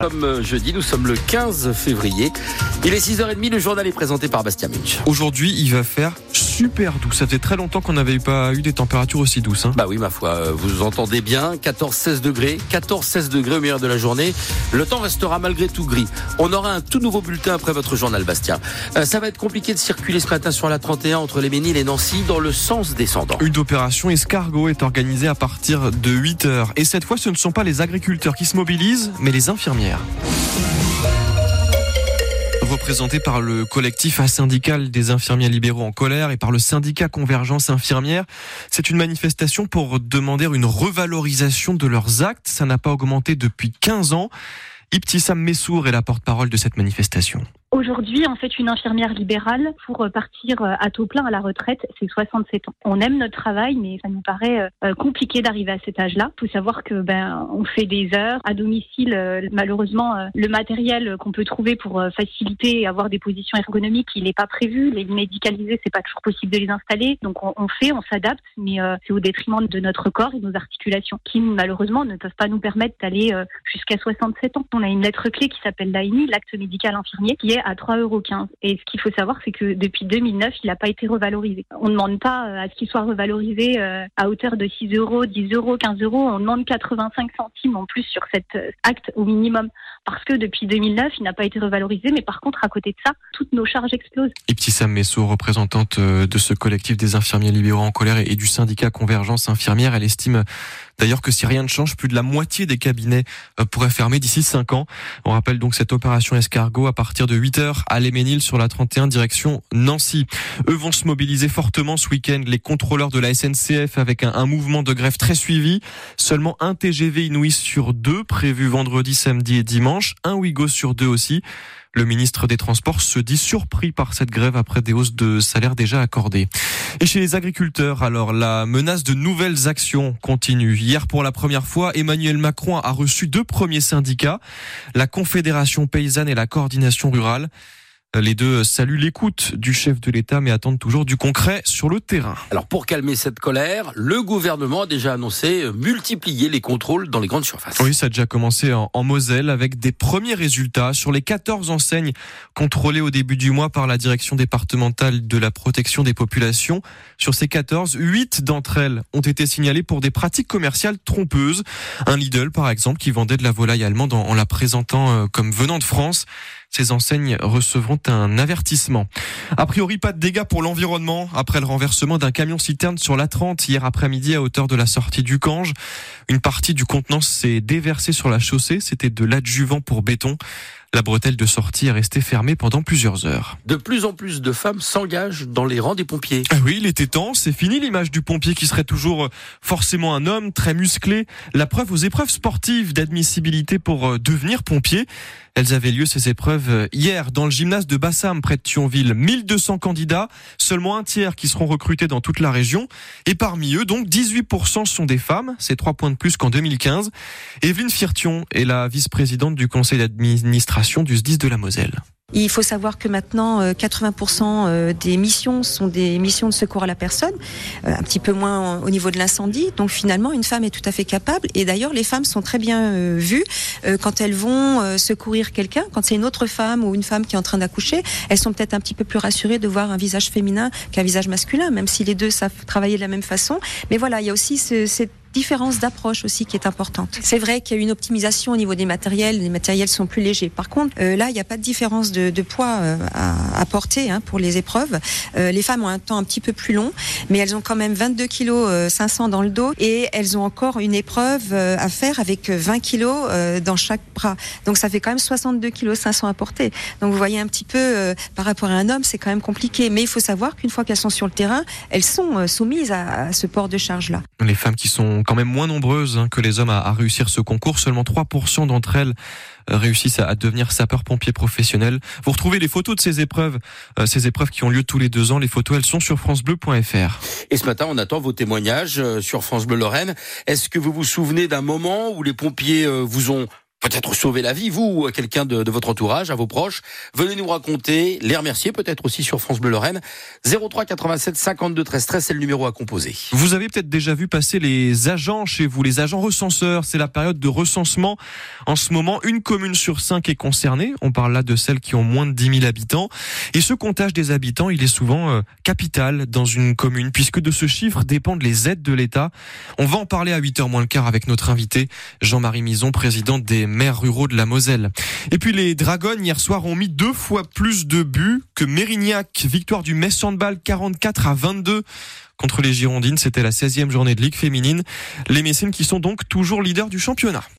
Comme euh, jeudi, nous sommes le 15 février. Il est 6h30, le journal est présenté par Bastien Munch. Aujourd'hui, il va faire super doux. Ça fait très longtemps qu'on n'avait pas eu des températures aussi douces. Hein. Bah oui, ma foi, euh, vous entendez bien, 14-16 degrés, 14-16 degrés au milieu de la journée. Le temps restera malgré tout gris. On aura un tout nouveau bulletin après votre journal, Bastien. Euh, ça va être compliqué de circuler ce matin sur la 31 entre les Méniles et Nancy dans le sens descendant. Une opération escargot est organisée à partir de 8 heures. Et cette fois, ce ne sont pas les agriculteurs qui se mobilisent, mais les infirmières. Représenté par le collectif syndical des infirmiers libéraux en colère et par le syndicat Convergence Infirmière, c'est une manifestation pour demander une revalorisation de leurs actes. Ça n'a pas augmenté depuis 15 ans. Ibtissam Messour est la porte-parole de cette manifestation. Aujourd'hui, en fait, une infirmière libérale, pour euh, partir euh, à taux plein à la retraite, c'est 67 ans. On aime notre travail, mais ça nous paraît euh, compliqué d'arriver à cet âge-là. Il faut savoir que ben on fait des heures à domicile. Malheureusement, le matériel qu'on peut trouver pour faciliter et avoir des positions ergonomiques, il n'est pas prévu. Les médicalisés, c'est pas toujours possible de les installer. Donc on, fait, on s'adapte, mais c'est au détriment de notre corps et de nos articulations, qui malheureusement ne peuvent pas nous permettre d'aller jusqu'à 67 ans. On a une lettre clé qui s'appelle l'AINI, l'acte médical infirmier, qui est à 3,15 euros. Et ce qu'il faut savoir, c'est que depuis 2009, il n'a pas été revalorisé. On ne demande pas euh, à ce qu'il soit revalorisé euh, à hauteur de 6 euros, 10 euros, 15 euros. On demande 85 centimes en plus sur cet euh, acte au minimum. Parce que depuis 2009, il n'a pas été revalorisé. Mais par contre, à côté de ça, toutes nos charges explosent. Sam Messot, représentante de ce collectif des infirmiers libéraux en colère et du syndicat Convergence Infirmière, elle estime D'ailleurs que si rien ne change, plus de la moitié des cabinets euh, pourraient fermer d'ici 5 ans. On rappelle donc cette opération escargot à partir de 8 heures à Léménil sur la 31 direction Nancy. Eux vont se mobiliser fortement ce week-end. Les contrôleurs de la SNCF avec un, mouvement de grève très suivi. Seulement un TGV Inouï sur deux prévu vendredi, samedi et dimanche. Un Ouigo sur deux aussi. Le ministre des Transports se dit surpris par cette grève après des hausses de salaire déjà accordées. Et chez les agriculteurs, alors la menace de nouvelles actions continue. Hier, pour la première fois, Emmanuel Macron a reçu deux premiers syndicats, la Confédération paysanne et la Coordination rurale. Les deux saluent l'écoute du chef de l'État, mais attendent toujours du concret sur le terrain. Alors pour calmer cette colère, le gouvernement a déjà annoncé multiplier les contrôles dans les grandes surfaces. Oui, ça a déjà commencé en, Moselle avec des premiers résultats sur les 14 enseignes contrôlées au début du mois par la direction départementale de la protection des populations. Sur ces 14, 8 d'entre elles ont été signalées pour des pratiques commerciales trompeuses. Un Lidl, par exemple, qui vendait de la volaille allemande en la présentant euh, comme venant de France. Ces enseignes recevront un avertissement. A priori, pas de dégâts pour l'environnement après le renversement d'un camion citerne sur la 30 hier après-midi à hauteur de la sortie du Cange. Une partie du contenant s'est déversée sur la chaussée. C'était de l'adjuvant pour béton. La bretelle de sortie est restée fermée pendant plusieurs heures. De plus en plus de femmes s'engagent dans les rangs des pompiers. Ah oui, il était temps, c'est fini l'image du pompier qui serait toujours forcément un homme très musclé. La preuve aux épreuves sportives d'admissibilité pour euh, devenir pompier. Elles avaient lieu ces épreuves euh, hier dans le gymnase de Bassam près de Thionville. 1200 candidats, seulement un tiers qui seront recrutés dans toute la région. Et parmi eux, donc, 18% sont des femmes. C'est trois points de plus qu'en 2015. Evelyne Firtion est la vice-présidente du conseil d'administration du SDIS de la Moselle. Il faut savoir que maintenant, 80% euh, euh, des missions sont des missions de secours à la personne, euh, un petit peu moins au niveau de l'incendie. Donc finalement, une femme est tout à fait capable. Et d'ailleurs, les femmes sont très bien vues quand elles vont secourir quelqu'un. Quand c'est une autre femme ou une femme qui est en train d'accoucher, elles sont peut-être un petit peu plus rassurées de voir un visage féminin qu'un visage masculin, même si les deux savent travailler de la même façon. Mais voilà, il y a aussi ce, cette différence d'approche aussi qui est importante. C'est vrai qu'il y a une optimisation au niveau des matériels, les matériels sont plus légers. Par contre, euh, là, il n'y a pas de différence de, poids euh, à, porter hein, pour les épreuves. Euh, les femmes ont un temps un petit peu plus long, mais elles ont quand même 22 kg 500 dans le dos et elles ont encore une épreuve à faire avec 20 kg dans chaque bras. Donc ça fait quand même 62 kg 500 à porter. Donc vous voyez un petit peu par rapport à un homme, c'est quand même compliqué. Mais il faut savoir qu'une fois qu'elles sont sur le terrain, elles sont soumises à, à ce port de charge-là. Les femmes qui sont quand même moins nombreuses hein, que les hommes à, réussir ce concours. Seulement 3% d'entre elles euh, réussissent à, devenir sapeurs-pompiers professionnels. Vous retrouvez les photos de ces épreuves, euh, ces épreuves qui ont lieu tous les deux ans. Les photos, elles sont sur francebleu.fr. Et ce matin, on attend vos témoignages euh, sur France Bleu Lorraine. Est-ce que vous vous souvenez d'un moment où les pompiers vous ont peut-être sauver la vie, vous ou à quelqu'un de, de, votre entourage, à vos proches. Venez nous raconter, les remercier peut-être aussi sur France Bleu Lorraine. 03 87 52 13 13, c'est le numéro à composer. Vous avez peut-être déjà vu passer les agents chez vous, les agents recenseurs. C'est la période de recensement. En ce moment, une commune sur cinq est concernée. On parle là de celles qui ont moins de 10 000 habitants. Et ce comptage des habitants, il est souvent euh, capital dans une commune, puisque de ce chiffre dépendent les aides de l'État. On va en parler à 8h moins le quart avec notre invité, Jean-Marie Mison, président des maires ruraux de la Moselle. Et puis les Dragons hier soir ont mis deux fois plus de buts que Mérignac. Victoire du Metz Handball 44 à 22 contre les Girondines. C'était la 16e journée de Ligue féminine. Les Messines qui sont donc toujours leaders du championnat.